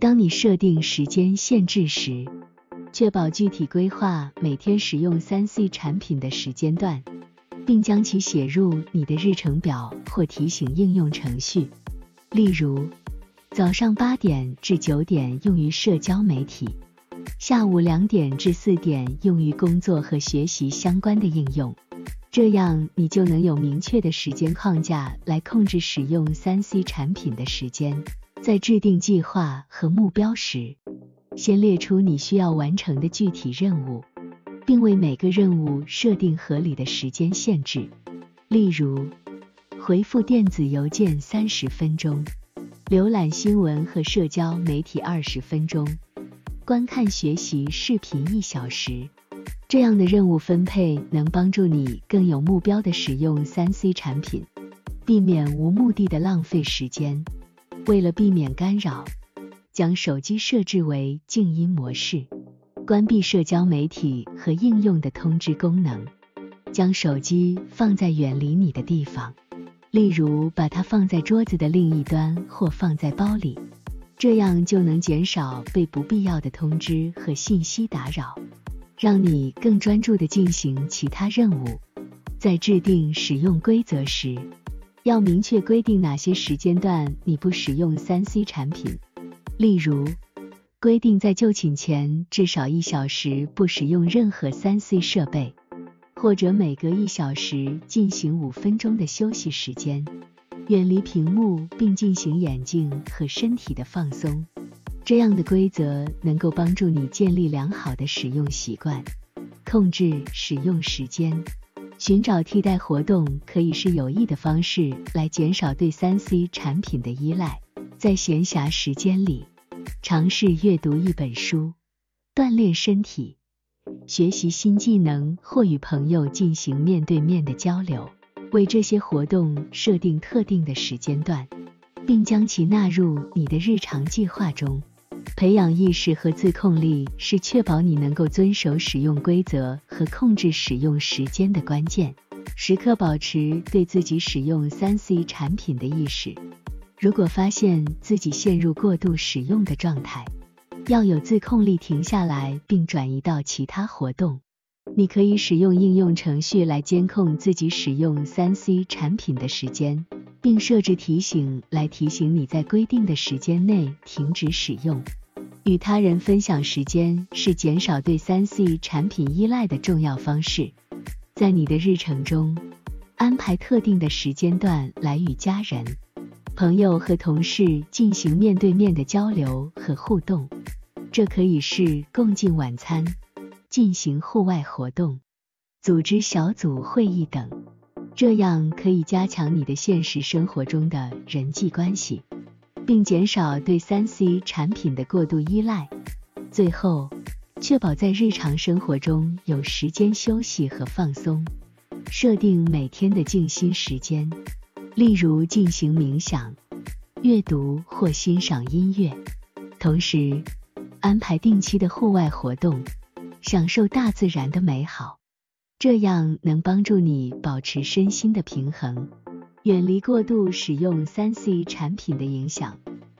当你设定时间限制时，确保具体规划每天使用 3C 产品的时间段，并将其写入你的日程表或提醒应用程序。例如，早上八点至九点用于社交媒体，下午两点至四点用于工作和学习相关的应用。这样你就能有明确的时间框架来控制使用 3C 产品的时间。在制定计划和目标时，先列出你需要完成的具体任务，并为每个任务设定合理的时间限制。例如，回复电子邮件三十分钟，浏览新闻和社交媒体二十分钟，观看学习视频一小时。这样的任务分配能帮助你更有目标地使用 3C 产品，避免无目的的浪费时间。为了避免干扰，将手机设置为静音模式，关闭社交媒体和应用的通知功能，将手机放在远离你的地方，例如把它放在桌子的另一端或放在包里，这样就能减少被不必要的通知和信息打扰，让你更专注地进行其他任务。在制定使用规则时，要明确规定哪些时间段你不使用 3C 产品，例如，规定在就寝前至少一小时不使用任何 3C 设备，或者每隔一小时进行五分钟的休息时间，远离屏幕并进行眼睛和身体的放松。这样的规则能够帮助你建立良好的使用习惯，控制使用时间。寻找替代活动可以是有益的方式来减少对 3C 产品的依赖。在闲暇时间里，尝试阅读一本书、锻炼身体、学习新技能或与朋友进行面对面的交流。为这些活动设定特定的时间段，并将其纳入你的日常计划中。培养意识和自控力是确保你能够遵守使用规则和控制使用时间的关键。时刻保持对自己使用 3C 产品的意识。如果发现自己陷入过度使用的状态，要有自控力停下来并转移到其他活动。你可以使用应用程序来监控自己使用 3C 产品的时间，并设置提醒来提醒你在规定的时间内停止使用。与他人分享时间是减少对 3C 产品依赖的重要方式。在你的日程中，安排特定的时间段来与家人、朋友和同事进行面对面的交流和互动。这可以是共进晚餐、进行户外活动、组织小组会议等。这样可以加强你的现实生活中的人际关系。并减少对 3C 产品的过度依赖。最后，确保在日常生活中有时间休息和放松，设定每天的静心时间，例如进行冥想、阅读或欣赏音乐。同时，安排定期的户外活动，享受大自然的美好，这样能帮助你保持身心的平衡。远离过度使用三 C 产品的影响，